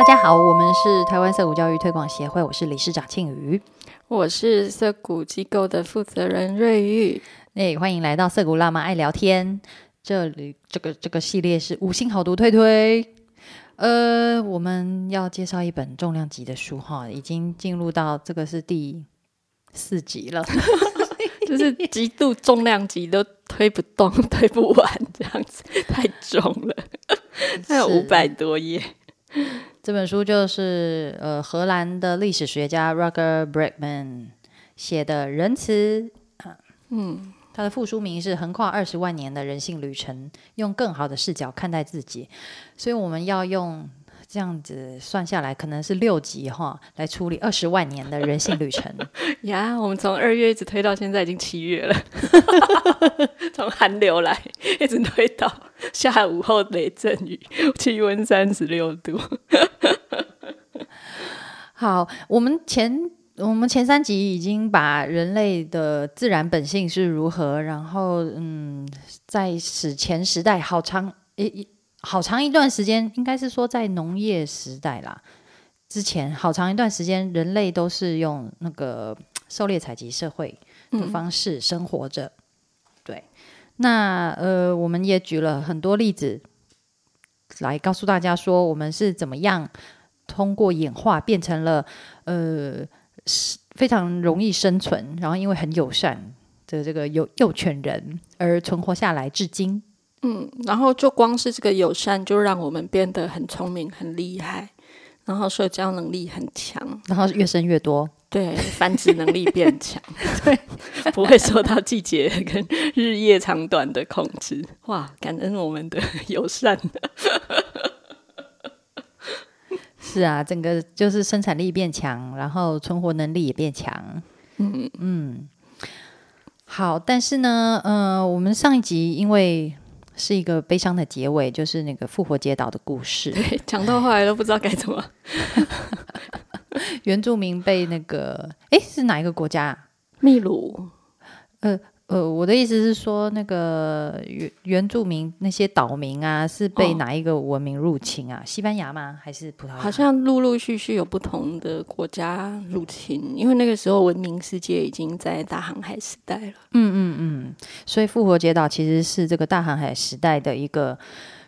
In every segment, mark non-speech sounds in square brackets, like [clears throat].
大家好，我们是台湾色谷教育推广协会，我是理事长庆瑜。我是色谷机构的负责人瑞玉。哎，欢迎来到色谷辣妈爱聊天。这里这个这个系列是五星好读推推。呃，我们要介绍一本重量级的书哈，已经进入到这个是第四集了，[laughs] 就是极度重量级都推不动、推不完这样子，太重了，[laughs] 它有五百多页。这本书就是呃荷兰的历史学家 Roger Bregman 写的《仁慈》，嗯，它的副书名是《横跨二十万年的人性旅程》，用更好的视角看待自己。所以我们要用这样子算下来，可能是六集哈，来处理二十万年的人性旅程。[laughs] 呀，我们从二月一直推到现在，已经七月了，[laughs] 从寒流来一直推到下午后雷阵雨，气温三十六度。[laughs] 好，我们前我们前三集已经把人类的自然本性是如何，然后嗯，在史前时代好长一好长一段时间，应该是说在农业时代啦之前，好长一段时间，人类都是用那个狩猎采集社会的方式生活着。对，那呃，我们也举了很多例子来告诉大家说，我们是怎么样。通过演化变成了呃非常容易生存，然后因为很友善的这个幼幼犬人而存活下来至今。嗯，然后就光是这个友善，就让我们变得很聪明、很厉害，然后社交能力很强，然后越生越多，对，繁殖能力变强，[laughs] [laughs] 对，不会受到季节跟日夜长短的控制。哇，感恩我们的友善。是啊，整个就是生产力变强，然后存活能力也变强。嗯嗯，好，但是呢，呃，我们上一集因为是一个悲伤的结尾，就是那个复活节岛的故事，对讲到后来都不知道该怎么。[laughs] 原住民被那个，哎，是哪一个国家？秘鲁。呃。呃，我的意思是说，那个原原住民那些岛民啊，是被哪一个文明入侵啊？西班牙吗？还是葡萄牙？好像陆陆续续有不同的国家入侵，因为那个时候文明世界已经在大航海时代了。嗯嗯嗯，所以复活节岛其实是这个大航海时代的一个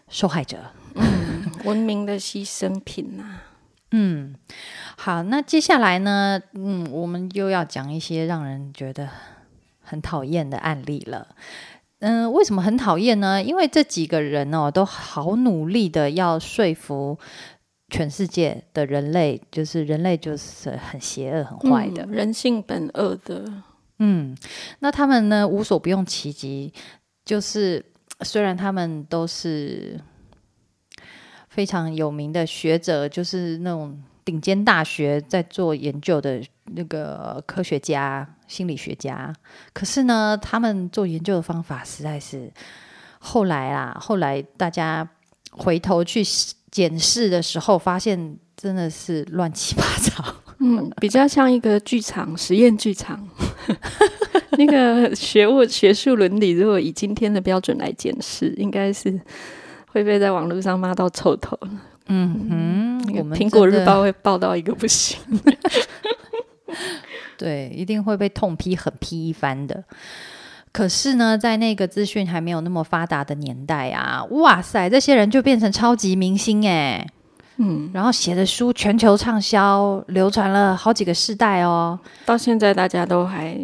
受害者，嗯，文明的牺牲品呐。[laughs] 嗯，好，那接下来呢，嗯，我们又要讲一些让人觉得。很讨厌的案例了，嗯，为什么很讨厌呢？因为这几个人哦，都好努力的要说服全世界的人类，就是人类就是很邪恶、很坏的，人性本恶的。嗯，那他们呢，无所不用其极，就是 [tsk] 虽然他们都是非常有名的学者，就是那种顶尖大学在做研究的那个科学家。心理学家，可是呢，他们做研究的方法实在是后来啊，后来大家回头去检视的时候，发现真的是乱七八糟。嗯，比较像一个剧场，实验剧场。[laughs] 那个学物学术伦理，如果以今天的标准来检视，应该是会被在网络上骂到臭头。嗯哼，我们苹果日报会报道一个不行。[laughs] 对，一定会被痛批、狠批一番的。可是呢，在那个资讯还没有那么发达的年代啊，哇塞，这些人就变成超级明星哎，嗯，然后写的书全球畅销，流传了好几个世代哦。到现在大家都还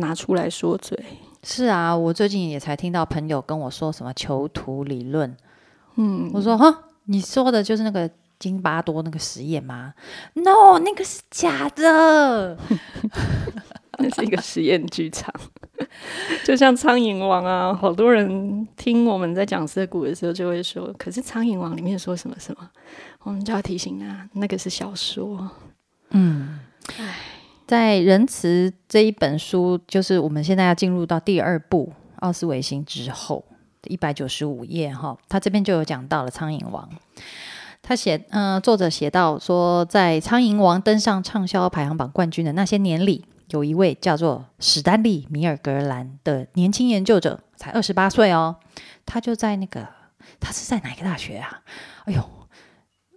拿出来说嘴。是啊，我最近也才听到朋友跟我说什么囚徒理论。嗯，我说哈，你说的就是那个。金巴多那个实验吗？No，那个是假的，[laughs] 那是一个实验剧场。[laughs] 就像苍蝇王啊，好多人听我们在讲色谷的时候，就会说：“可是苍蝇王里面说什么什么？”我们就要提醒啊，那个是小说。嗯，唉，在仁慈这一本书，就是我们现在要进入到第二部奥斯维辛之后一百九十五页哈，他这边就有讲到了苍蝇王。他写，嗯，作者写到说，在《苍蝇王》登上畅销排行榜冠军的那些年里，有一位叫做史丹利·米尔格兰的年轻研究者，才二十八岁哦。他就在那个，他是在哪个大学啊？哎呦，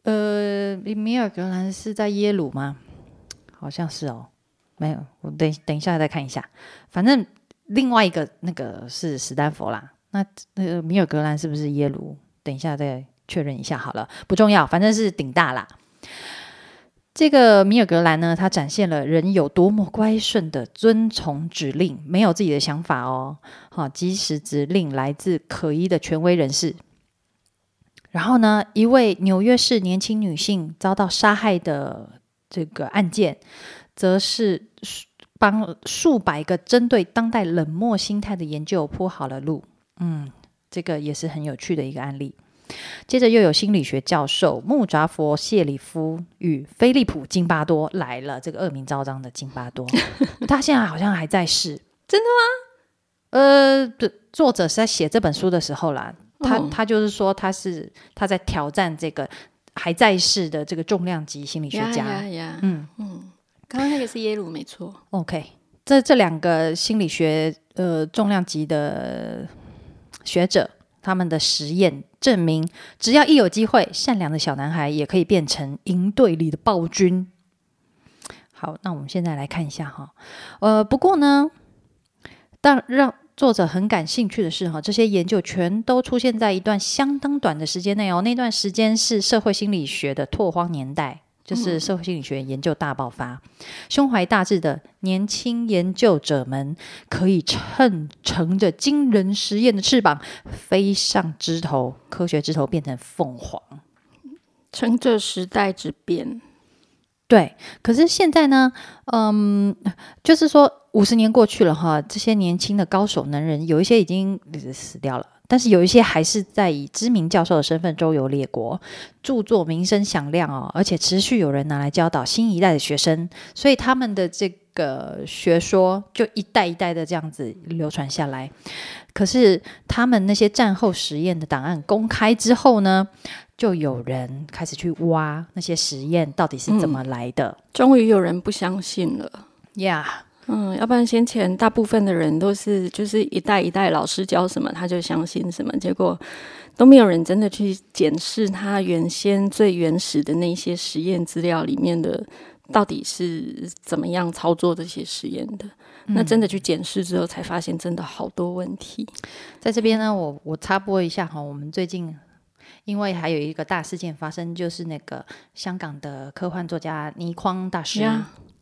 呃，米尔格兰是在耶鲁吗？好像是哦，没有，我等等一下再看一下。反正另外一个那个是史丹佛啦，那那个米尔格兰是不是耶鲁？等一下再确认一下好了，不重要，反正是顶大啦。这个米尔格兰呢，他展现了人有多么乖顺的遵从指令，没有自己的想法哦。好，即使指令来自可疑的权威人士。然后呢，一位纽约市年轻女性遭到杀害的这个案件，则是帮数百个针对当代冷漠心态的研究铺好了路。嗯，这个也是很有趣的一个案例。接着又有心理学教授穆扎佛谢里夫与菲利普金巴多来了，这个恶名昭彰的金巴多，[laughs] 他现在好像还在世，真的吗？呃，作者是在写这本书的时候啦。他他就是说，他是他在挑战这个还在世的这个重量级心理学家。嗯嗯，刚刚那个是耶鲁，没错。OK，这这两个心理学呃重量级的学者，他们的实验证明，只要一有机会，善良的小男孩也可以变成营队里的暴君。好，那我们现在来看一下哈。呃，不过呢，但让作者很感兴趣的是，哈，这些研究全都出现在一段相当短的时间内哦。那段时间是社会心理学的拓荒年代，就是社会心理学研究大爆发。胸怀大志的年轻研究者们可以乘乘着惊人实验的翅膀飞上枝头，科学枝头变成凤凰，乘着时代之变。对，可是现在呢，嗯，就是说五十年过去了哈，这些年轻的高手能人，有一些已经死掉了，但是有一些还是在以知名教授的身份周游列国，著作名声响亮哦，而且持续有人拿来教导新一代的学生，所以他们的这个学说就一代一代的这样子流传下来。可是他们那些战后实验的档案公开之后呢？就有人开始去挖那些实验到底是怎么来的。终于有人不相信了呀，嗯，要不然先前大部分的人都是就是一代一代老师教什么他就相信什么，结果都没有人真的去检视他原先最原始的那些实验资料里面的到底是怎么样操作这些实验的。那真的去检视之后，才发现真的好多问题。在这边呢，我我插播一下哈，我们最近。因为还有一个大事件发生，就是那个香港的科幻作家倪匡大师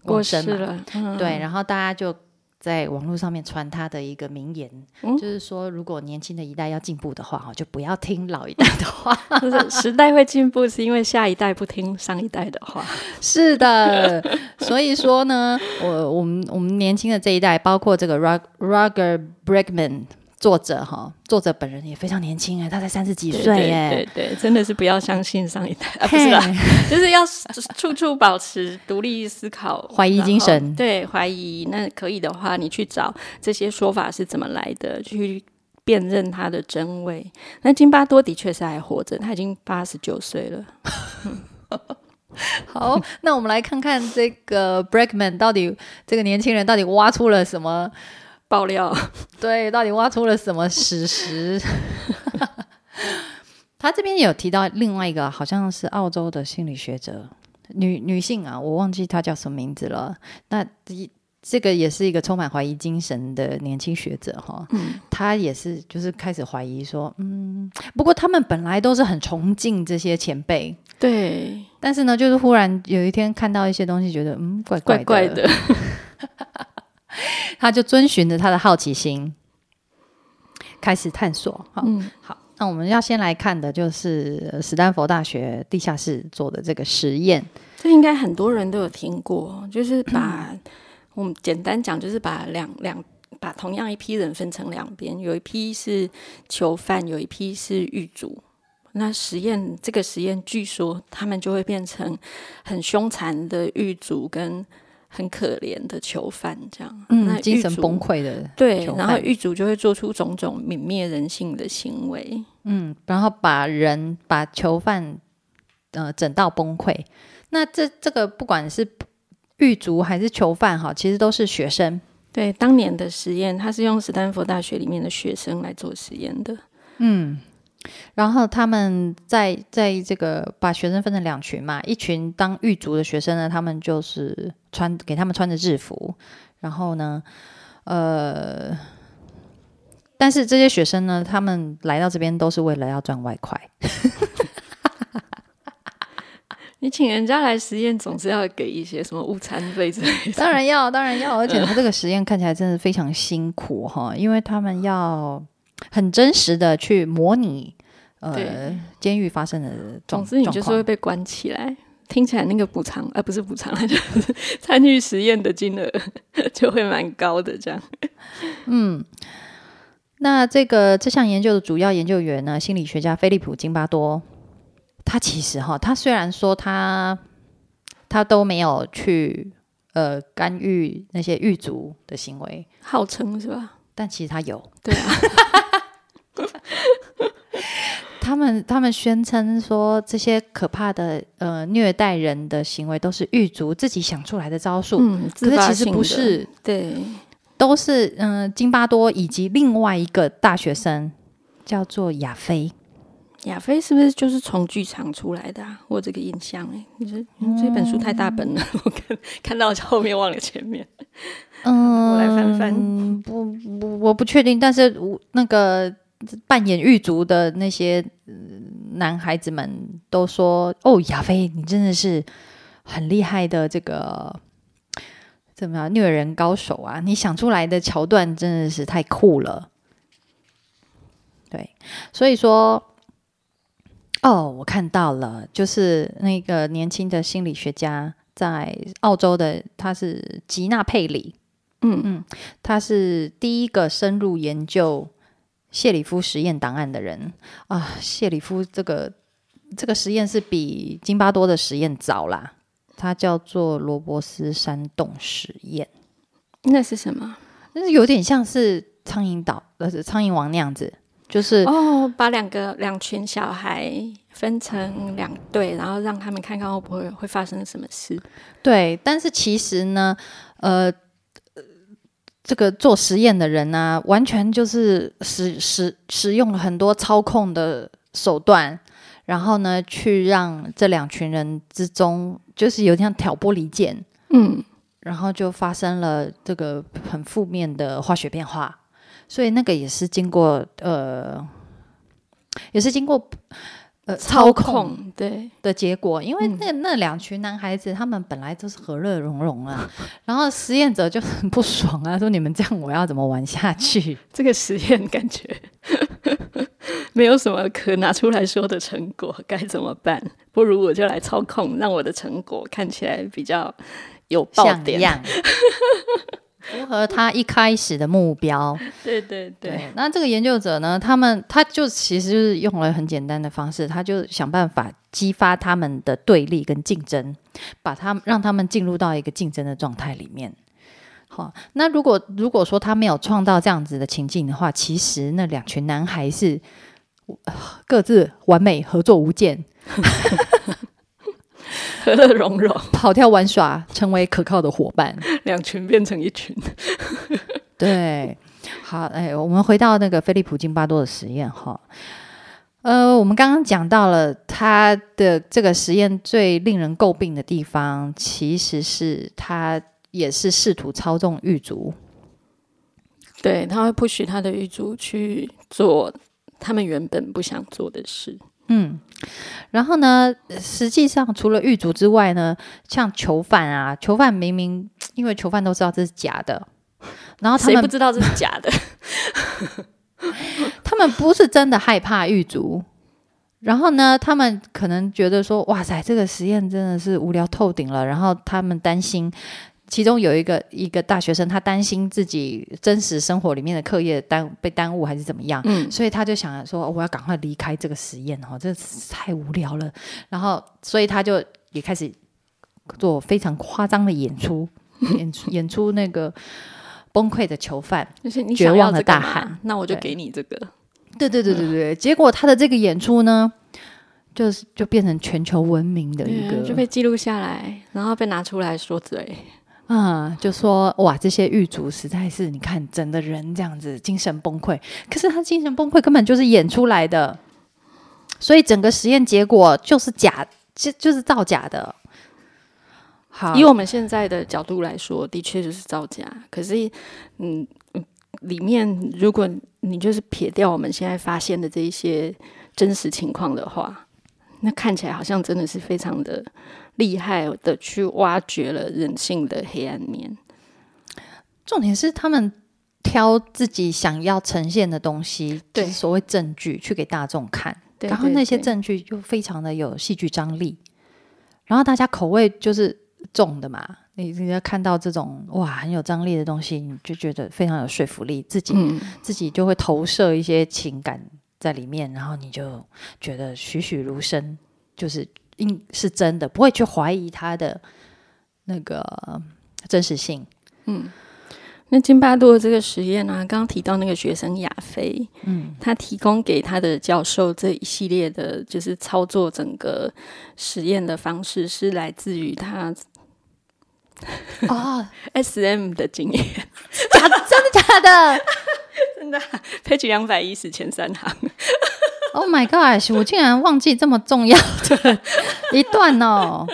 过世了。对，然后大家就在网络上面传他的一个名言，就是说，如果年轻的一代要进步的话，哈，就不要听老一代的话。就 [laughs] 是时代会进步，是因为下一代不听上一代的话。[laughs] 是的，所以说呢，我我们我们年轻的这一代，包括这个 Roger Bregman。作者哈，作者本人也非常年轻哎，他才三十几岁哎，对对，真的是不要相信上一代啊，不是啦，[laughs] 就是要 [laughs] 处处保持独立思考、怀疑精神。对，怀疑那可以的话，你去找这些说法是怎么来的，去辨认它的真伪。那金巴多的确是还活着，他已经八十九岁了。[laughs] 好，那我们来看看这个 Breakman 到底这个年轻人到底挖出了什么。爆料，[laughs] 对，到底挖出了什么史实？[laughs] 他这边有提到另外一个，好像是澳洲的心理学者，女女性啊，我忘记她叫什么名字了。那这个也是一个充满怀疑精神的年轻学者哈，嗯，他也是就是开始怀疑说，嗯，不过他们本来都是很崇敬这些前辈，对，但是呢，就是忽然有一天看到一些东西，觉得嗯，怪怪怪的。[laughs] [laughs] 他就遵循着他的好奇心，开始探索。好，好，那我们要先来看的就是斯坦福大学地下室做的这个实验。这应该很多人都有听过，就是把 [clears throat] 我们简单讲，就是把两两把同样一批人分成两边，有一批是囚犯，有一批是狱卒。那实验这个实验，据说他们就会变成很凶残的狱卒跟。很可怜的囚犯，这样，嗯，精神崩溃的，对，然后狱卒就会做出种种泯灭人性的行为，嗯，然后把人把囚犯呃整到崩溃。那这这个不管是狱卒还是囚犯哈，其实都是学生。对，当年的实验，他是用斯坦福大学里面的学生来做实验的，嗯，然后他们在在这个把学生分成两群嘛，一群当狱卒的学生呢，他们就是穿给他们穿着制服，然后呢，呃，但是这些学生呢，他们来到这边都是为了要赚外快。你请人家来实验，总是要给一些什么午餐费之类的。当然要，当然要，而且他这个实验看起来真的非常辛苦哈，因为他们要很真实的去模拟呃监狱发生的状总之，你就是会被关起来。听起来那个补偿，呃，不是补偿，[laughs] 就是参与实验的金额就会蛮高的。这样，嗯，那这个这项研究的主要研究员呢，心理学家菲利普·金巴多。他其实哈，他虽然说他他都没有去呃干预那些狱卒的行为，号称是吧？但其实他有，对啊。[laughs] 他们他们宣称说这些可怕的呃虐待人的行为都是狱卒自己想出来的招数，嗯，可是其实不是，对，都是嗯金巴多以及另外一个大学生叫做亚飞。亚飞是不是就是从剧场出来的啊？我这个印象哎，你说这本书太大本了，[laughs] 我看看到后面忘了前面。嗯，我来翻翻。不不，我不确定，但是我那个扮演狱卒的那些男孩子们都说：“哦，亚飞，你真的是很厉害的这个怎么样虐人高手啊！你想出来的桥段真的是太酷了。”对，所以说。哦，我看到了，就是那个年轻的心理学家在澳洲的，他是吉纳佩里，嗯嗯，他是第一个深入研究谢里夫实验档案的人啊。谢里夫这个这个实验是比金巴多的实验早啦，它叫做罗伯斯山洞实验。那是什么？那是有点像是苍蝇岛，呃，苍蝇王那样子。就是哦，把两个两群小孩分成两队，然后让他们看看会不会会发生什么事。对，但是其实呢，呃，这个做实验的人呢，完全就是使使使用了很多操控的手段，然后呢，去让这两群人之中，就是有点像挑拨离间，嗯，然后就发生了这个很负面的化学变化。所以那个也是经过呃，也是经过呃操控对的结果，因为那那两群男孩子他们本来都是和乐融融啊，[laughs] 然后实验者就很不爽啊，说你们这样我要怎么玩下去？[laughs] 这个实验感觉 [laughs] 没有什么可拿出来说的成果，该怎么办？不如我就来操控，让我的成果看起来比较有爆点。符合他一开始的目标。[laughs] 对对对。那这个研究者呢？他们他就其实就是用了很简单的方式，他就想办法激发他们的对立跟竞争，把他们让他们进入到一个竞争的状态里面。好，那如果如果说他没有创造这样子的情境的话，其实那两群男孩是各自完美合作无间。[laughs] 和乐融融，跑跳玩耍，成为可靠的伙伴，两群变成一群。[laughs] 对，好，哎，我们回到那个菲利普金巴多的实验哈。呃，我们刚刚讲到了他的这个实验最令人诟病的地方，其实是他也是试图操纵狱卒。对，他会不许他的狱卒去做他们原本不想做的事。嗯，然后呢？实际上，除了狱卒之外呢，像囚犯啊，囚犯明明 [tsk] 因为囚犯都知道这是假的，然后他们不知道这是假的，[laughs] 他们不是真的害怕狱卒，然后呢，他们可能觉得说，哇塞，这个实验真的是无聊透顶了，然后他们担心。其中有一个一个大学生，他担心自己真实生活里面的课业耽被耽误还是怎么样，嗯，所以他就想说，我要赶快离开这个实验哦，这太无聊了。然后，所以他就也开始做非常夸张的演出，[laughs] 演出演出那个崩溃的囚犯，就是你绝望的大喊，那我就给你这个。对对对对对，结果他的这个演出呢，就是就变成全球闻名的一个，就被记录下来，然后被拿出来说嘴。啊，就说哇，这些狱卒实在是，你看整个人这样子精神崩溃，可是他精神崩溃根本就是演出来的，所以整个实验结果就是假，就就是造假的。好，以我们现在的角度来说，的确就是造假。可是，嗯，里面如果你就是撇掉我们现在发现的这一些真实情况的话，那看起来好像真的是非常的厉害的去挖掘了人性的黑暗面。重点是他们挑自己想要呈现的东西，对所谓证据去给大众看，对然后那些证据就非常的有戏剧张力，然后大家口味就是重的嘛。你你要看到这种哇很有张力的东西，你就觉得非常有说服力，自己、嗯，自己就会投射一些情感在里面，然后你就觉得栩栩如生，就是应是真的，不会去怀疑它的那个真实性。嗯那津巴多的这个实验啊，刚刚提到那个学生亚飞，嗯，他提供给他的教授这一系列的，就是操作整个实验的方式，是来自于他哦，[laughs] S M 的经验。假 [laughs] 真的假的 [laughs] 真的，page 两百一十前三行。？Oh my gosh！我竟然忘记这么重要的一段哦。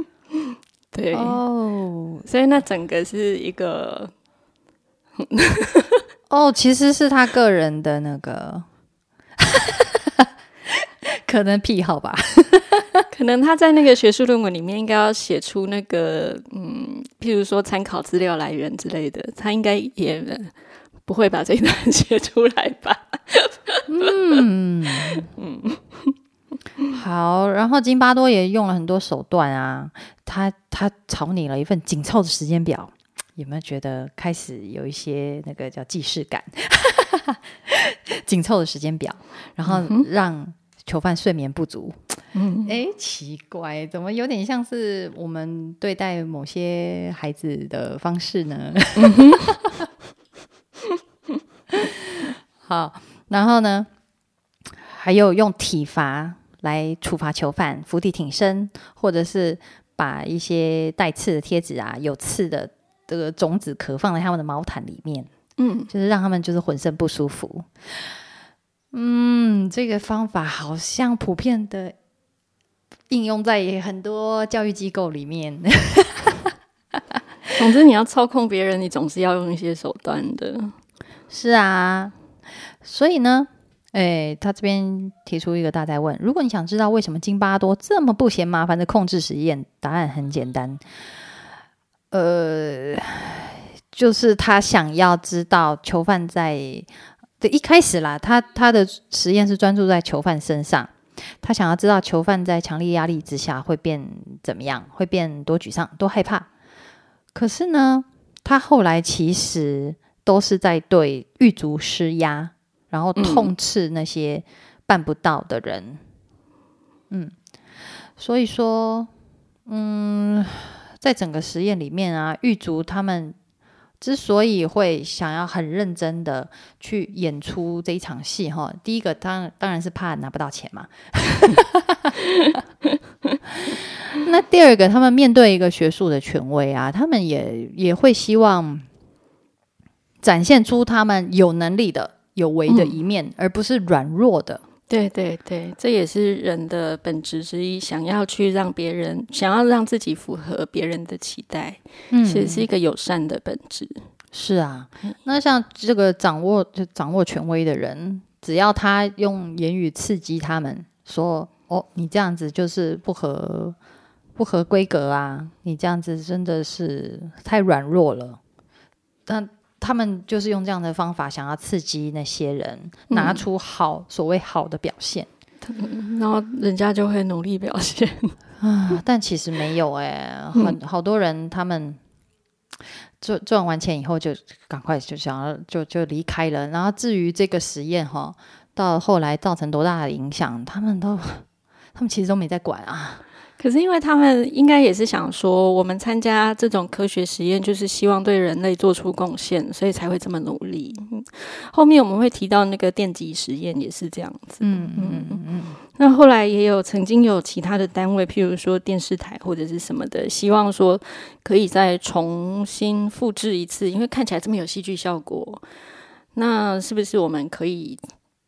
[laughs] 对，哦所以那整个是一个哦，其实是他个人的那个可能癖好吧。[laughs] 可能他在那个学术论文里面应该要写出那个嗯，譬如说参考资料来源之类的，他应该也不会把这一段 [laughs] 写出来吧？[laughs] 好，然后津巴多也用了很多手段啊，他他草拟了一份紧凑的时间表，有没有觉得开始有一些那个叫既视感？[laughs] 紧凑的时间表，然后让囚犯睡眠不足。嗯，哎，奇怪，怎么有点像是我们对待某些孩子的方式呢？[laughs] 好，然后呢，还有用体罚来处罚囚犯，伏地挺身，或者是把一些带刺的贴纸啊、有刺的这个种子壳放在他们的毛毯里面，嗯，就是让他们就是浑身不舒服。嗯，这个方法好像普遍的应用在很多教育机构里面。[laughs] 总之你要操控别人，你总是要用一些手段的。是啊，所以呢，哎，他这边提出一个大灾问：如果你想知道为什么津巴多这么不嫌麻烦的控制实验，答案很简单，呃，就是他想要知道囚犯在对一开始啦，他他的实验是专注在囚犯身上。他想要知道囚犯在强烈压力之下会变怎么样，会变多沮丧、多害怕。可是呢，他后来其实都是在对狱卒施压，然后痛斥那些办不到的人。嗯，所以说，嗯，在整个实验里面啊，狱卒他们之所以会想要很认真的去演出这一场戏，哈，第一个当当然是怕拿不到钱嘛。[laughs] 那第二个，他们面对一个学术的权威啊，他们也也会希望展现出他们有能力的、有为的一面，而不是软弱的。对对对，这也是人的本质之一，想要去让别人，想要让自己符合别人的期待，嗯其实是一个友善的本质。是啊，那像这个掌握就掌握权威的人，只要他用言语刺激他们，说：“哦，你这样子就是不合不合规格啊，你这样子真的是太软弱了。”但他们就是用这样的方法，想要刺激那些人拿出好、所谓好的表现然后人家就会努力表现。啊，但其实没有哎、很好多人他们赚赚完钱以后就赶快就想要就就离开了，然后至于这个实验哈，到后来造成多大的影响，他们都他们其实都没在管啊。可是因为他们应该也是想说，我们参加这种科学实验，就是希望对人类做出贡献，所以才会这么努力。嗯后面我们会提到那个电极实验也是这样子。嗯嗯嗯嗯，那后来也有曾经有其他的单位，譬如说电视台或者是什么的，希望说可以再重新复制一次，因为看起来这么有戏剧效果，那是不是我们可以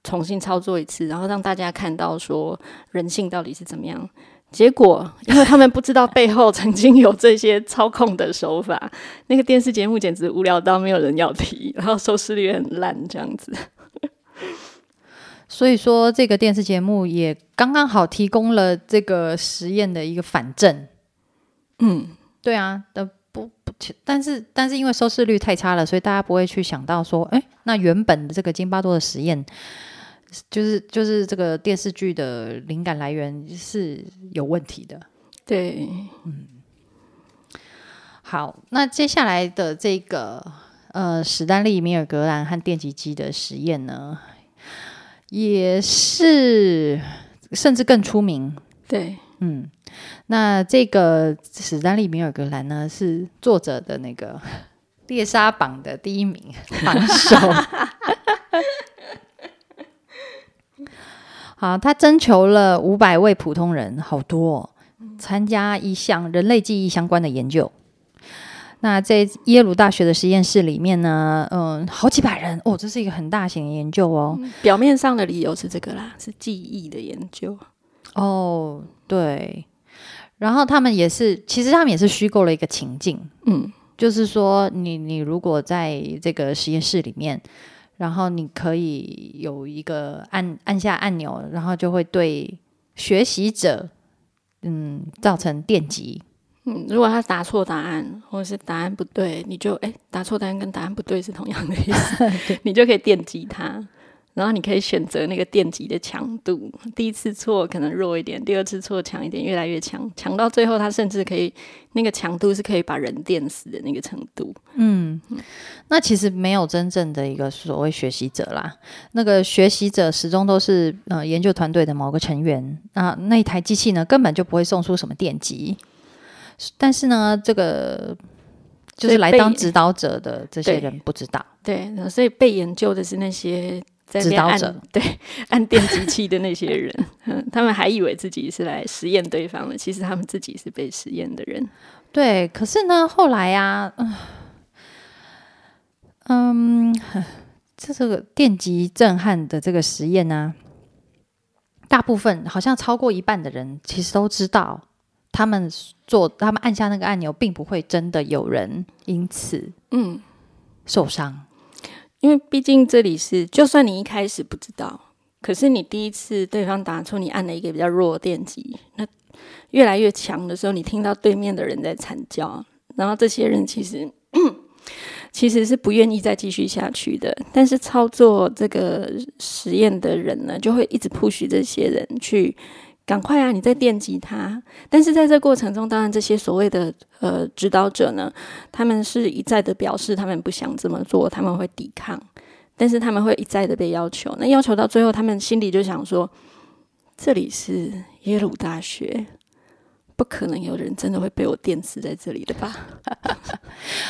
重新操作一次，然后让大家看到说人性到底是怎么样。结果，因为他们不知道背后曾经有这些操控的手法，[laughs] 那个电视节目简直无聊到没有人要提，然后收视率很烂，这样子。[laughs] 所以说，这个电视节目也刚刚好提供了这个实验的一个反证。嗯，对啊，的不不，但是但是因为收视率太差了，所以大家不会去想到说，哎，那原本的这个金巴多的实验。就是就是这个电视剧的灵感来源是有问题的，对，嗯，好，那接下来的这个呃史丹利米尔格兰和电极机的实验呢，也是甚至更出名，对，嗯，那这个史丹利米尔格兰呢是作者的那个猎杀榜的第一名榜首。[laughs] 好，他征求了五百位普通人，好多参加一项人类记忆相关的研究。那在耶鲁大学的实验室里面呢，嗯，好几百人哦，这是一个很大型的研究哦。表面上的理由是这个啦，是记忆的研究。哦，对。然后他们也是，其实他们也是虚构了一个情境，嗯，就是说，你你如果在这个实验室里面。然后你可以有一个按按下按钮，然后就会对学习者，嗯，造成电击。嗯，如果他答错答案，或者是答案不对，你就哎，答错答案跟答案不对是同样的意思，[laughs] 你就可以电击他。然后你可以选择那个电极的强度，第一次错可能弱一点，第二次错强一点，越来越强，强到最后，它甚至可以那个强度是可以把人电死的那个程度。嗯，那其实没有真正的一个所谓学习者啦，那个学习者始终都是呃研究团队的某个成员。那那一台机器呢，根本就不会送出什么电极，但是呢，这个就是来当指导者的这些人不知道。对，所以被研究的是那些。指导者对按电机器的那些人，[laughs] 他们还以为自己是来实验对方的，其实他们自己是被实验的人。对，可是呢，后来啊，嗯，这这个电极震撼的这个实验呢，大部分好像超过一半的人其实都知道，他们做他们按下那个按钮，并不会真的有人因此嗯受伤。因为毕竟这里是，就算你一开始不知道，可是你第一次对方打出你按了一个比较弱的电击，那越来越强的时候，你听到对面的人在惨叫，然后这些人其实 [clears throat] 其实是不愿意再继续下去的。但是操作这个实验的人呢，就会一直 push 这些人去。赶快啊！你在电击他，但是在这过程中，当然这些所谓的呃指导者呢，他们是一再的表示他们不想这么做，他们会抵抗，但是他们会一再的被要求。那要求到最后，他们心里就想说：这里是耶鲁大学，不可能有人真的会被我电死在这里的吧？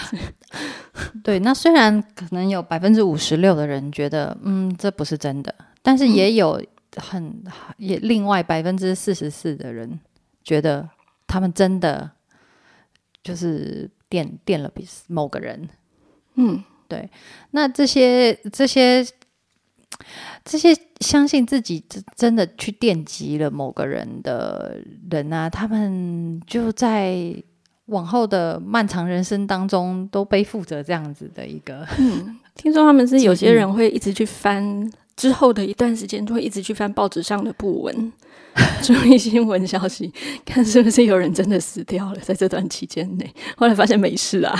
[laughs] 对，那虽然可能有百分之五十六的人觉得，嗯，这不是真的，但是也有。很也，另外百分之四十四的人觉得他们真的就是电电了某个人，嗯，对。那这些这些这些相信自己真的去电击了某个人的人啊，他们就在往后的漫长人生当中都背负着这样子的一个。嗯，听说他们是有些人会一直去翻。之后的一段时间，就会一直去翻报纸上的布文、[laughs] 注意新闻消息，看是不是有人真的死掉了。在这段期间内，后来发现没事啊。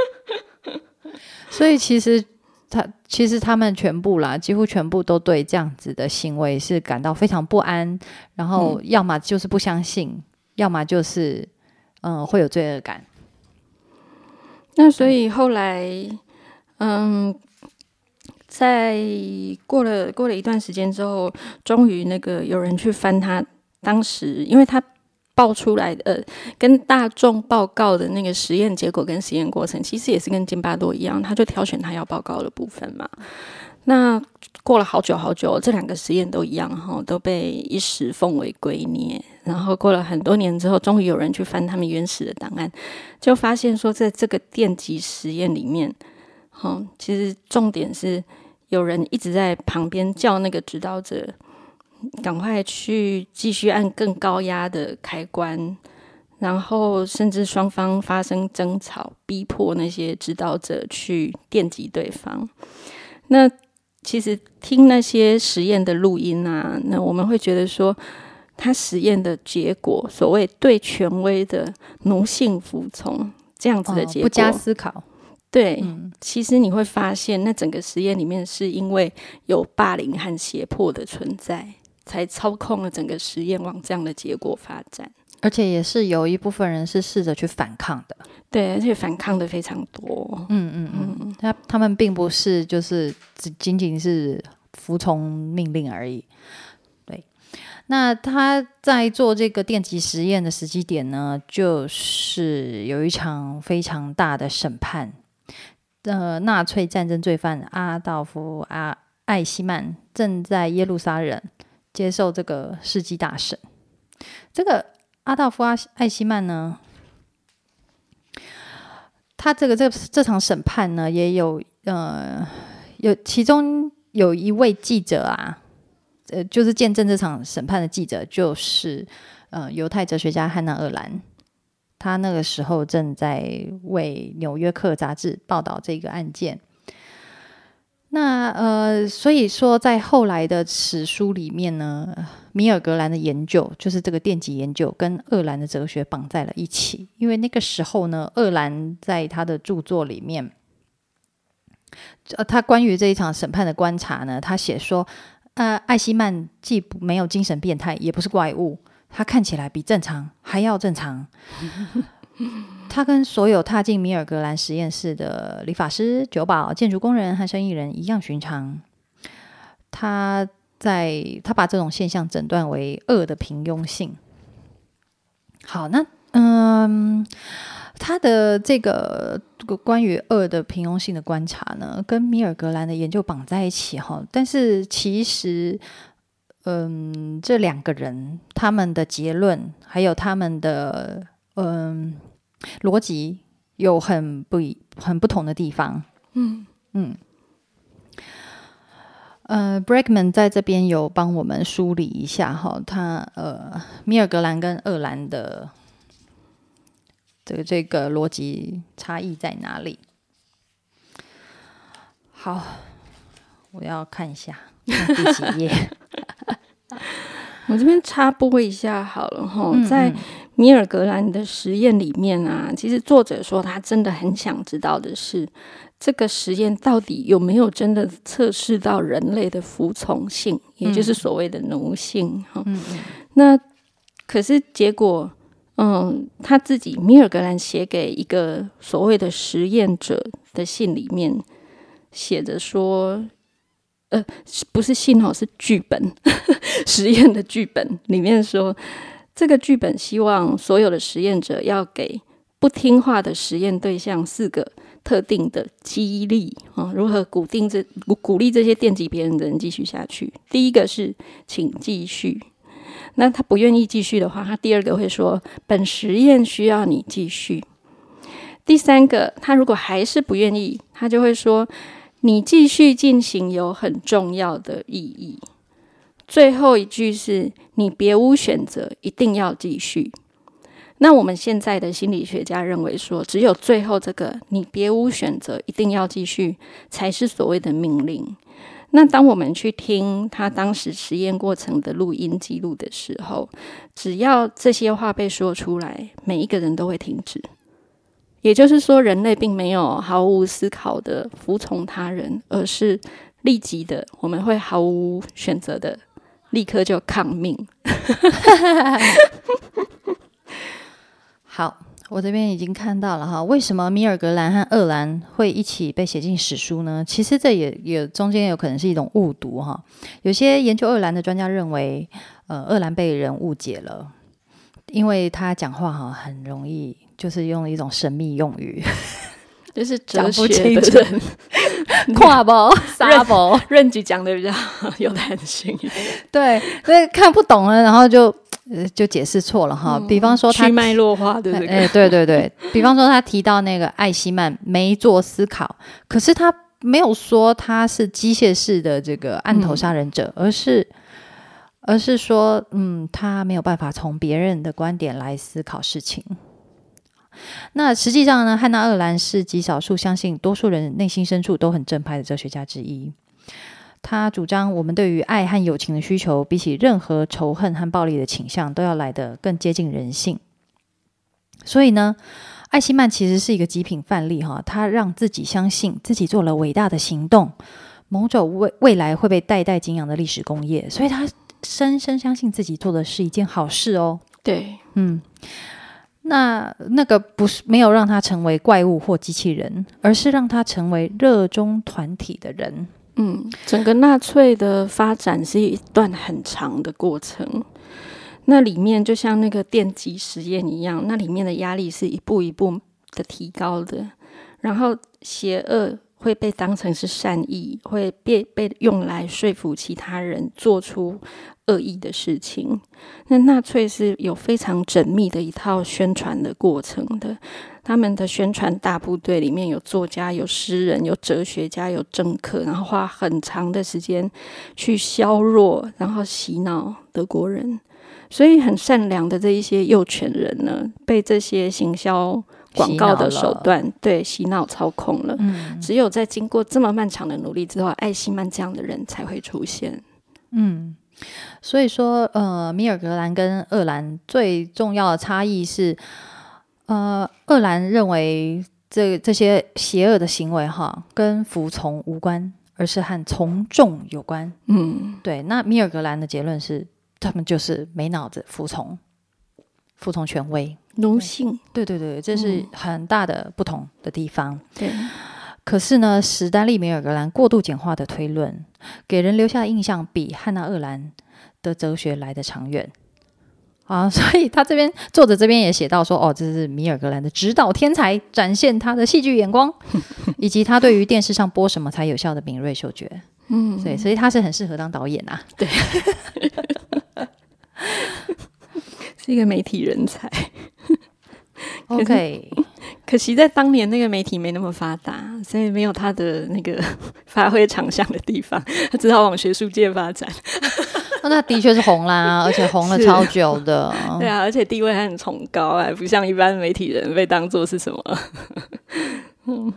[laughs] 所以其实他其实他们全部啦，几乎全部都对这样子的行为是感到非常不安，然后要么就是不相信，要么就是嗯会有罪恶感。那所以后来，嗯。在过了过了一段时间之后，终于那个有人去翻他当时，因为他爆出来的呃，跟大众报告的那个实验结果跟实验过程，其实也是跟金巴多一样，他就挑选他要报告的部分嘛。那过了好久好久，这两个实验都一样哈，都被一时奉为圭臬。然后过了很多年之后，终于有人去翻他们原始的档案，就发现说，在这个电极实验里面，哈，其实重点是。有人一直在旁边叫那个指导者赶快去继续按更高压的开关，然后甚至双方发生争吵，逼迫那些指导者去电击对方。那其实听那些实验的录音啊，那我们会觉得说，他实验的结果，所谓对权威的奴性服从这样子的结果，不加思考。对，其实你会发现，那整个实验里面是因为有霸凌和胁迫的存在，才操控了整个实验往这样的结果发展。而且也是有一部分人是试着去反抗的，对，而且反抗的非常多。嗯嗯嗯，他他们并不是就是只仅仅是服从命令而已。对，那他在做这个电极实验的时机点呢，就是有一场非常大的审判。呃，纳粹战争罪犯阿道夫·阿艾希曼正在耶路撒冷接受这个世纪大审。这个阿道夫·阿艾希曼呢，他这个这这场审判呢，也有呃有其中有一位记者啊，呃，就是见证这场审判的记者，就是呃犹太哲学家汉娜·厄兰。他那个时候正在为《纽约客》杂志报道这个案件。那呃，所以说在后来的史书里面呢，米尔格兰的研究就是这个电极研究跟厄兰的哲学绑在了一起。因为那个时候呢，厄兰在他的著作里面，呃，他关于这一场审判的观察呢，他写说，呃，艾希曼既没有精神变态，也不是怪物。他看起来比正常还要正常。[laughs] 他跟所有踏进米尔格兰实验室的理发师、酒保、建筑工人和生意人一样寻常。他在他把这种现象诊断为恶的平庸性。好，那嗯，他的这个关于恶的平庸性的观察呢，跟米尔格兰的研究绑在一起哈。但是其实。嗯，这两个人他们的结论还有他们的嗯逻辑有很不一很不同的地方。嗯嗯，呃，Bregman 在这边有帮我们梳理一下哈，他呃米尔格兰跟厄兰的这个这个逻辑差异在哪里？好，我要看一下第几页。[laughs] 我这边插播一下好了哈，在米尔格兰的实验里面啊，其实作者说他真的很想知道的是，这个实验到底有没有真的测试到人类的服从性，也就是所谓的奴性哈。那可是结果，嗯，他自己米尔格兰写给一个所谓的实验者的信里面写着说。呃，不是信号，是剧本，[laughs] 实验的剧本里面说，这个剧本希望所有的实验者要给不听话的实验对象四个特定的激励啊，如何鼓定这鼓励这些电击别人的人继续下去。第一个是请继续，那他不愿意继续的话，他第二个会说本实验需要你继续。第三个，他如果还是不愿意，他就会说。你继续进行有很重要的意义。最后一句是你别无选择，一定要继续。那我们现在的心理学家认为说，只有最后这个你别无选择，一定要继续，才是所谓的命令。那当我们去听他当时实验过程的录音记录的时候，只要这些话被说出来，每一个人都会停止。也就是说，人类并没有毫无思考的服从他人，而是立即的，我们会毫无选择的，立刻就抗命。[laughs] 好，我这边已经看到了哈，为什么米尔格兰和厄兰会一起被写进史书呢？其实这也也中间有可能是一种误读哈。有些研究厄兰的专家认为，呃，厄兰被人误解了，因为他讲话哈很容易。就是用一种神秘用语，[laughs] 就是讲不清楚，[laughs] 跨包、沙包，任 [laughs] 局讲的比较有弹性，对，所以看不懂了，然后就就解释错了哈。比方说，他脉络化对？哎，对对对，比方说他提到那个艾希曼没做思考，可是他没有说他是机械式的这个案头杀人者，而是而是说，嗯，他没有办法从别人的观点来思考事情。那实际上呢，汉娜·厄兰是极少数相信多数人内心深处都很正派的哲学家之一。他主张，我们对于爱和友情的需求，比起任何仇恨和暴力的倾向，都要来得更接近人性。所以呢，艾希曼其实是一个极品范例哈，他让自己相信自己做了伟大的行动，某种未未来会被代代敬仰的历史工业，所以他深深相信自己做的是一件好事哦。对，嗯。那那个不是没有让他成为怪物或机器人，而是让他成为热衷团体的人。嗯，整个纳粹的发展是一段很长的过程。那里面就像那个电极实验一样，那里面的压力是一步一步的提高的。然后邪恶会被当成是善意，会被被用来说服其他人做出。恶意的事情，那纳粹是有非常缜密的一套宣传的过程的。他们的宣传大部队里面有作家、有诗人、有哲学家、有政客，然后花很长的时间去削弱，然后洗脑德国人。所以很善良的这一些幼犬人呢，被这些行销广告的手段对洗脑操控了。嗯，只有在经过这么漫长的努力之后，艾希曼这样的人才会出现。嗯。所以说，呃，米尔格兰跟厄兰最重要的差异是，呃，厄兰认为这这些邪恶的行为哈，跟服从无关，而是和从众有关。嗯，对。那米尔格兰的结论是，他们就是没脑子，服从，服从权威，奴性。对对对，这是很大的不同的地方。对。可是呢，史丹利·米尔格兰过度简化的推论，给人留下的印象比汉娜·厄兰的哲学来的长远啊！[laughs] 所以他这边作者这边也写到说，哦，这是米尔格兰的指导天才，展现他的戏剧眼光，[laughs] 以及他对于电视上播什么才有效的敏锐嗅觉。嗯，对，所以他是很适合当导演啊。对，[laughs] 是一个媒体人才。OK。[laughs] 可惜在当年那个媒体没那么发达，所以没有他的那个 [laughs] 发挥长项的地方，他只好往学术界发展。[laughs] 那的确是红啦，而且红了超久的。对啊，而且地位还很崇高，还不像一般媒体人被当做是什么。嗯，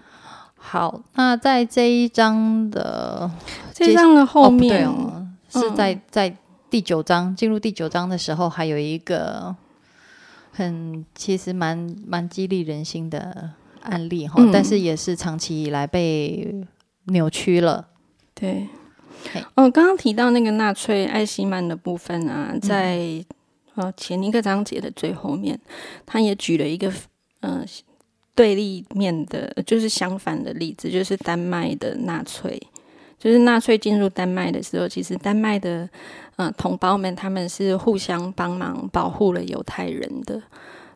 好，那在这一章的这一章的后面哦，是在在第九章进入第九章的时候，还有一个。很其实蛮蛮激励人心的案例哈，但是也是长期以来被扭曲了。对，哦，刚刚提到那个纳粹艾希曼的部分啊，在呃前一个章节的最后面，他也举了一个嗯对立面的，就是相反的例子，就是丹麦的纳粹，就是纳粹进入丹麦的时候，其实丹麦的。嗯，同胞们他们是互相帮忙保护了犹太人的，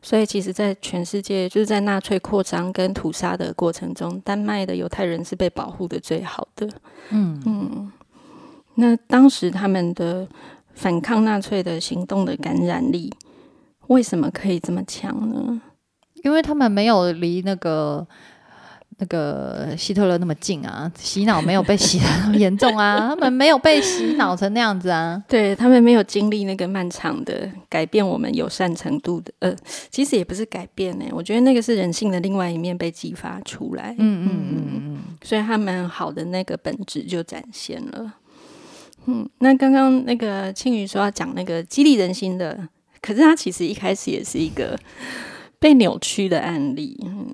所以其实，在全世界就是在纳粹扩张跟屠杀的过程中，丹麦的犹太人是被保护的最好的。嗯嗯，那当时他们的反抗纳粹的行动的感染力为什么可以这么强呢？因为他们没有离那个。那个希特勒那么近啊，洗脑没有被洗的那么严重啊，他们没有被洗脑成那样子啊，对他们没有经历那个漫长的改变我们友善程度的，呃，其实也不是改变呢，我觉得那个是人性的另外一面被激发出来，嗯嗯嗯嗯，所以他们好的那个本质就展现了。嗯，那刚刚那个青鱼说要讲那个激励人心的，可是他其实一开始也是一个被扭曲的案例，嗯。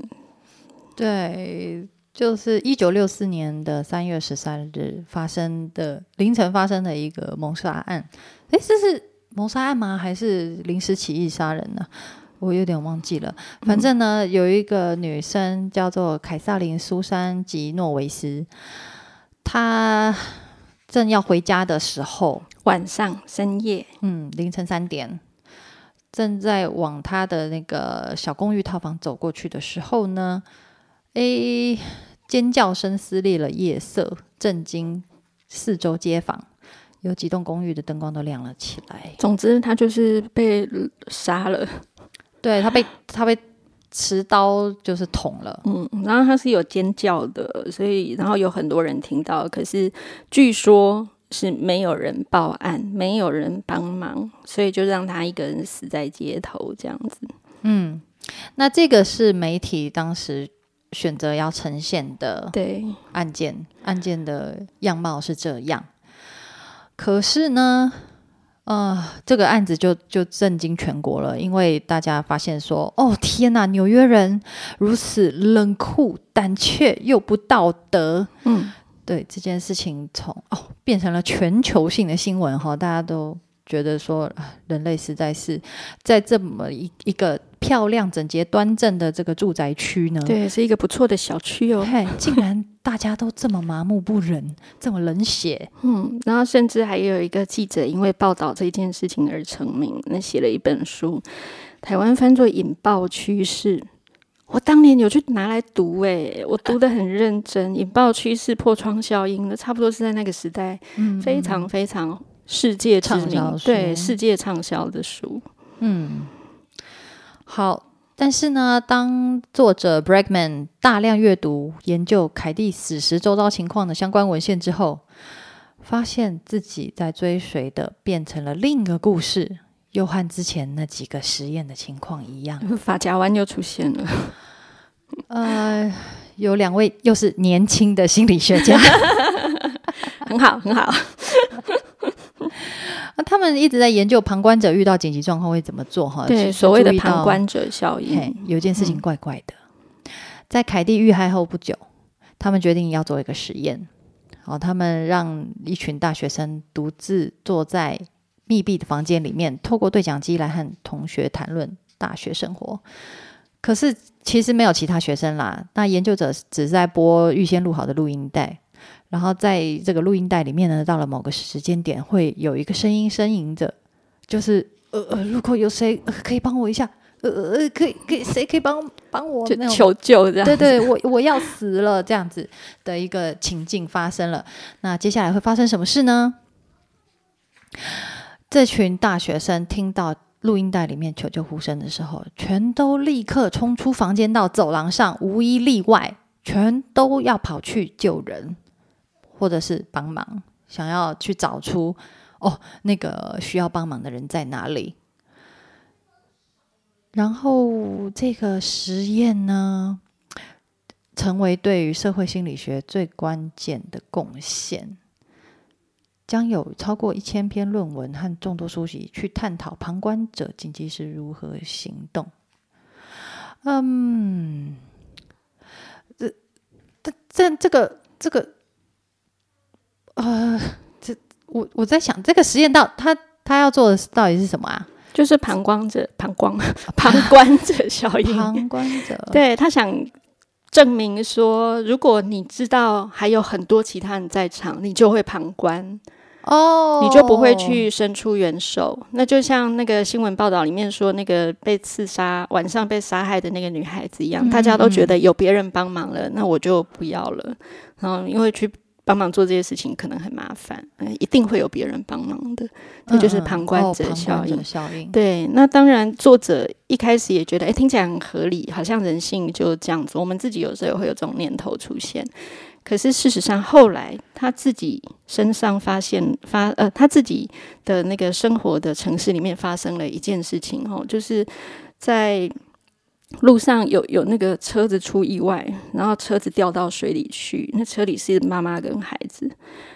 对，就是一九六四年的三月十三日发生的凌晨发生的一个谋杀案。哎，这是谋杀案吗？还是临时起意杀人呢？我有点忘记了。反正呢，有一个女生叫做凯撒琳·苏珊·吉诺维斯，她正要回家的时候，晚上深夜，嗯，凌晨三点，正在往她的那个小公寓套房走过去的时候呢。A 尖叫声撕裂了夜色，震惊四周街坊。有几栋公寓的灯光都亮了起来。总之，他就是被杀了。对他被他被持刀就是捅了。嗯，然后他是有尖叫的，所以然后有很多人听到，可是据说是没有人报案，没有人帮忙，所以就让他一个人死在街头这样子。嗯，那这个是媒体当时选择要呈现的对，案件，案件的样貌是这样。可是呢，呃，这个案子就就震惊全国了，因为大家发现说，哦天呐，纽约人如此冷酷、胆怯又不道德。嗯，对这件事情从哦变成了全球性的新闻哈，大家都觉得说，啊人类实在是在这么一一个漂亮、整洁、端正的这个住宅区呢，对，是一个不错的小区哦。嘿，竟然大家都这么麻木不仁，这么冷血。嗯，然后甚至还有一个记者因为报道这件事情而成名，那写了一本书，台湾翻作《引爆趋势》。我当年有去拿来读、诶，我读的很认真，《引爆趋势》破窗效应的，差不多是在那个时代，嗯非常非常世界知畅销名，对世界畅销的书。嗯，好。但是呢，当作者 Bragman 大量阅读、研究凯蒂死时周遭情况的相关文献之后，发现自己在追随的变成了另一个故事，又和之前那几个实验的情况一样。[laughs] 发夹弯又出现了，呃，有两位又是年轻的心理学家，[laughs] 很好，很好。那他们一直在研究旁观者遇到紧急状况会怎么做哈。对，所谓的旁观者效嘿应。，有件事情怪怪的，在凯蒂遇害后不久，他们决定要做一个实验。哦，他们让一群大学生独自坐在密闭的房间里面，透过对讲机来和同学谈论大学生活。可是其实没有其他学生啦，那研究者只是在播预先录好的录音带，然后在这个录音带里面呢，到了某个时间点，会有一个声音呻吟着，就是呃呃，如果有谁、呃可以帮我一下，呃呃，可以可以，谁可以帮帮我就求救这样。对对，我我要死了这样子的一个情境发生了。那接下来会发生什么事呢？这群大学生听到录音带里面求救呼声的时候，全都立刻冲出房间到走廊上，无一例外，全都要跑去救人，或者是帮忙，想要去找出哦那个需要帮忙的人在哪里。然后这个实验呢，成为对于社会心理学最关键的贡献，将有超过一千篇论文和众多书籍去探讨旁观者紧急时如何行动。嗯，这、这、这、这个、这个，呃，这我我在想，这个实验到他他要做的到底是什么啊？就是旁观者、旁观、旁观者效应。旁观者，对他想证明说，如果你知道还有很多其他人在场，你就会旁观，哦，你就不会去伸出援手。那就像那个新闻报道里面说，那个被刺杀、晚上被杀害的那个女孩子一样，嗯大家都觉得有别人帮忙了，那我就不要了。然后因为去帮忙做这些事情可能很麻烦，嗯一定会有别人帮忙的，这就是旁观哦者效应。对，那当然，作者一开始也觉得，哎，听起来很合理，好像人性就这样子。我们自己有时候也会有这种念头出现，可是事实上，后来他自己身上发现发呃，他自己的那个生活的城市里面发生了一件事情哦，就是在路上有有那个车子出意外，然后车子掉到水里去，那车里是妈妈跟孩子。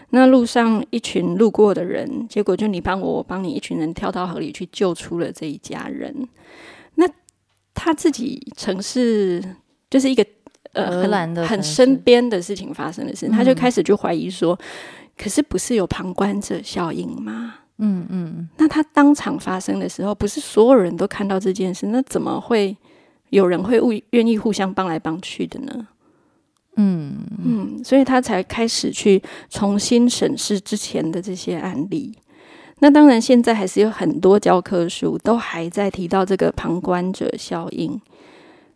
那路上一群路过的人，结果就你帮我，我帮你，一群人跳到河里去救出了这一家人。那他自己城市就是一个呃荷兰的很很身边的事情发生的事，他就嗯开始就怀疑说，可是不是有旁观者效应吗？嗯嗯那他当场发生的时候，不是所有人都看到这件事，那怎么会有人会互愿意互相帮来帮去的呢？嗯嗯，所以他才开始去重新审视之前的这些案例。那当然，现在还是有很多教科书都还在提到这个旁观者效应。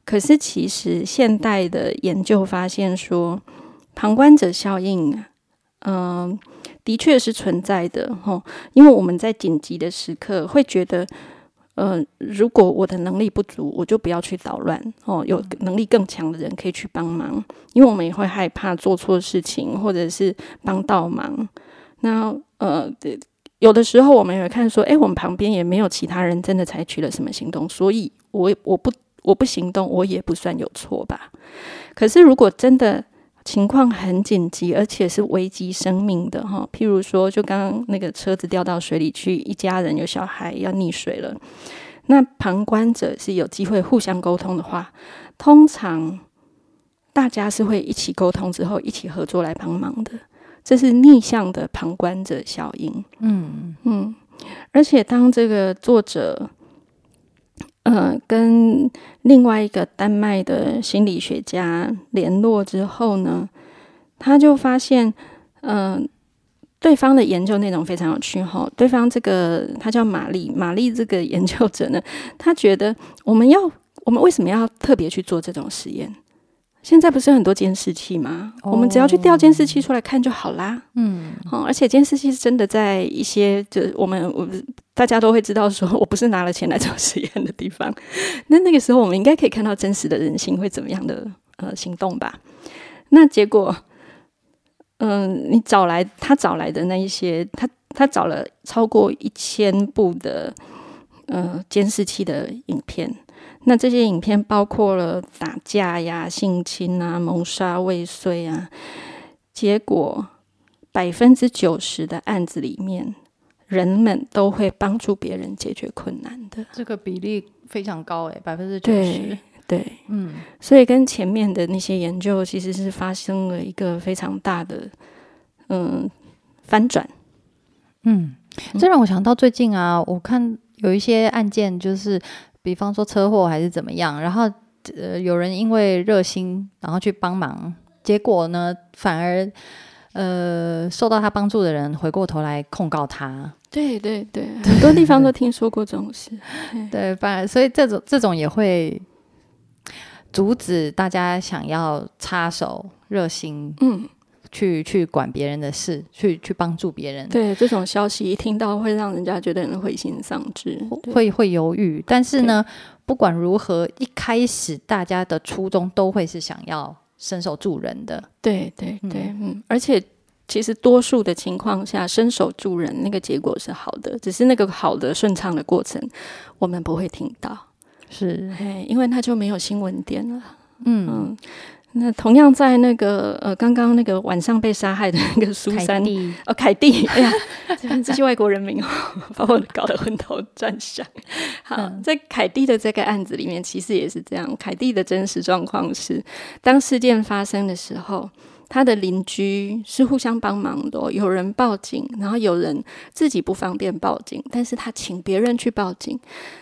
可是，其实现代的研究发现说，旁观者效应，嗯、的确是存在的吼。因为我们在紧急的时刻会觉得，呃，如果我的能力不足，我就不要去捣乱哦。有能力更强的人可以去帮忙，因为我们也会害怕做错事情，或者是帮倒忙。那呃，有的时候我们也会看说，哎，我们旁边也没有其他人真的采取了什么行动，所以我我不我不行动，我也不算有错吧？可是如果真的情况很紧急，而且是危及生命的哈，譬如说，就刚刚那个车子掉到水里去，一家人有小孩要溺水了，那旁观者是有机会互相沟通的话，通常大家是会一起沟通之后一起合作来帮忙的，这是逆向的旁观者效应。嗯嗯，而且当这个作者。嗯，跟另外一个丹麦的心理学家联络之后呢，他就发现，嗯，对方的研究内容非常有趣哈。对方这个他叫玛丽，玛丽这个研究者呢，他觉得我们要，我们为什么要特别去做这种实验？现在不是很多监视器吗？我们只要去调监视器出来看就好啦。嗯，哦，而且监视器是真的在一些，就我们我大家都会知道，说我不是拿了钱来做实验的地方。[laughs] 那那个时候，我们应该可以看到真实的人性会怎么样的呃行动吧？那结果，嗯，你找来他找来的那一些，他他找了超过一千部的呃监视器的影片。那这些影片包括了打架呀、性侵啊、谋杀未遂啊，结果百分之九十的案子里面，人们都会帮助别人解决困难的。这个比例非常高诶，百分之九十。对，嗯，所以跟前面的那些研究其实是发生了一个非常大的嗯翻转。嗯，这让我想到最近啊，我看有一些案件就是。比方说车祸还是怎么样，然后呃有人因为热心，然后去帮忙，结果呢反而呃受到他帮助的人回过头来控告他。对对对，很多地方都听说过这种事。[laughs] 对，反而所以这种这种也会阻止大家想要插手热心。嗯。去去管别人的事，去去帮助别人。对这种消息一听到，会让人家觉得很灰心丧志，会会犹豫。但是呢，不管如何，一开始大家的初衷都会是想要伸手助人的。对对对，嗯。而且其实多数的情况下，伸手助人那个结果是好的，只是那个好的顺畅的过程，我们不会听到。是，因为那就没有新闻点了。嗯嗯。那同样在那个呃，刚刚那个晚上被杀害的那个苏珊，哦，凯蒂，哎呀，这些外国人名哦，[laughs] 把我搞得昏头转向。好，在凯蒂的这个案子里面，其实也是这样。凯蒂的真实状况是，当事件发生的时候，他的邻居是互相帮忙的，有人报警，然后有人自己不方便报警，但是他请别人去报警，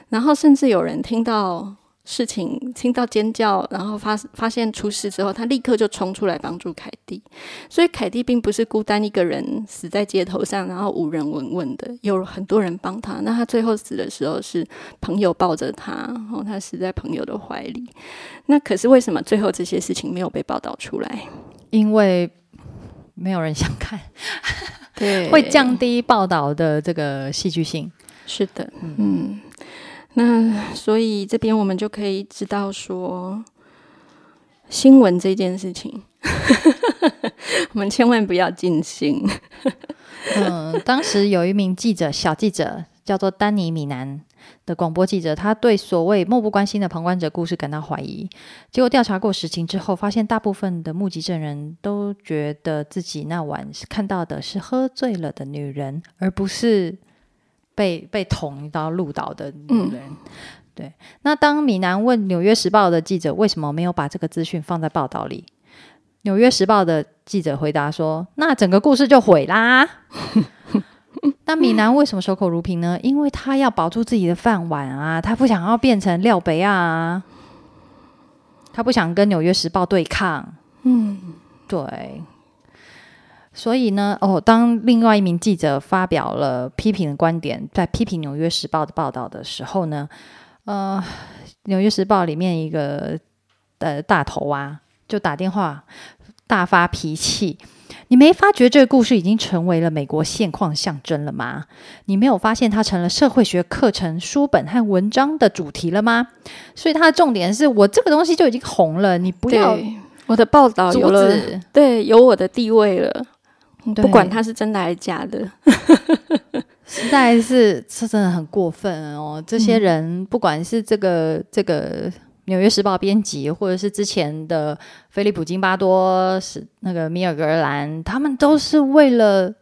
然后甚至有人听到。事情听到尖叫，然后发发现出事之后，他立刻就冲出来帮助凯蒂。所以凯蒂并不是孤单一个人死在街头上，然后无人闻问的，有很多人帮他。那他最后死的时候是朋友抱着他，然后他死在朋友的怀里。那可是为什么最后这些事情没有被报道出来？因为没有人想看，对，[laughs] 会降低报道的这个戏剧性。是的，嗯。那所以这边我们就可以知道说，新闻这件事情，[laughs] 我们千万不要尽心。嗯，当时有一名记者，小记者叫做丹尼米南的广播记者，他对所谓漠不关心的旁观者故事感到怀疑。结果调查过实情之后，发现大部分的目击证人都觉得自己那晚看到的是喝醉了的女人，而不是。被被捅一刀入岛的女人，对。那当米南问《纽约时报》的记者为什么没有把这个资讯放在报道里，《纽约时报》的记者回答说：“那整个故事就毁啦。[laughs] ”那米南为什么守口如瓶呢？因为他要保住自己的饭碗啊，他不想要变成廖北啊，他不想跟《纽约时报》对抗。嗯，对。所以呢，哦，当另外一名记者发表了批评的观点，在批评《纽约时报》的报道的时候呢，呃，《纽约时报》里面一个呃大头啊，就打电话大发脾气。你没发觉这个故事已经成为了美国现况象征了吗？你没有发现它成了社会学课程书本和文章的主题了吗？所以它的重点是我这个东西就已经红了，你不要我的报道有了，对，有我的地位了，不管它是真的还是假的，[laughs] 实在是是真的很过分哦。这些人不管是这个这个。《纽约时报》编辑，或者是之前的菲利普·金巴多，是那个米尔格兰，他们都是为了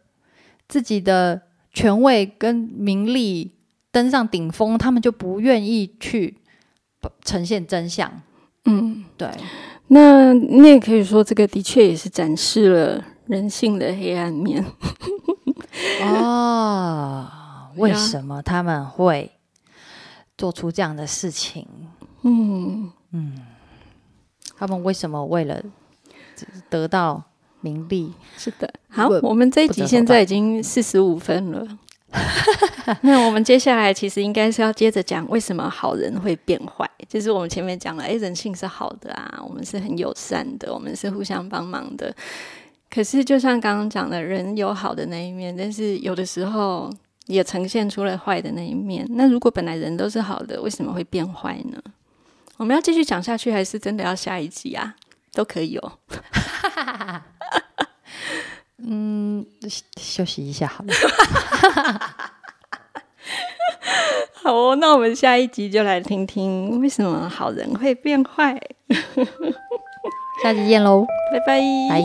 自己的权位跟名利登上顶峰，他们就不愿意去呈现真相。嗯，对。那你也可以说，这个的确也是展示了人性的黑暗面。哦，[laughs] 为什么他们会做出这样的事情？嗯嗯，他们为什么为了得到名利？是的，好，我们这一集现在已经四十五分了。[laughs] 那我们接下来其实应该是要接着讲为什么好人会变坏。就是我们前面讲了，哎，人性是好的啊，我们是很友善的，我们是互相帮忙的。可是就像刚刚讲的，人有好的那一面，但是有的时候也呈现出了坏的那一面。那如果本来人都是好的，为什么会变坏呢？我们要继续讲下去，还是真的要下一集啊？都可以哦。嗯，休息一下好了。[laughs] 好哦，那我们下一集就来听听为什么好人会变坏。下期见喽，拜拜，拜。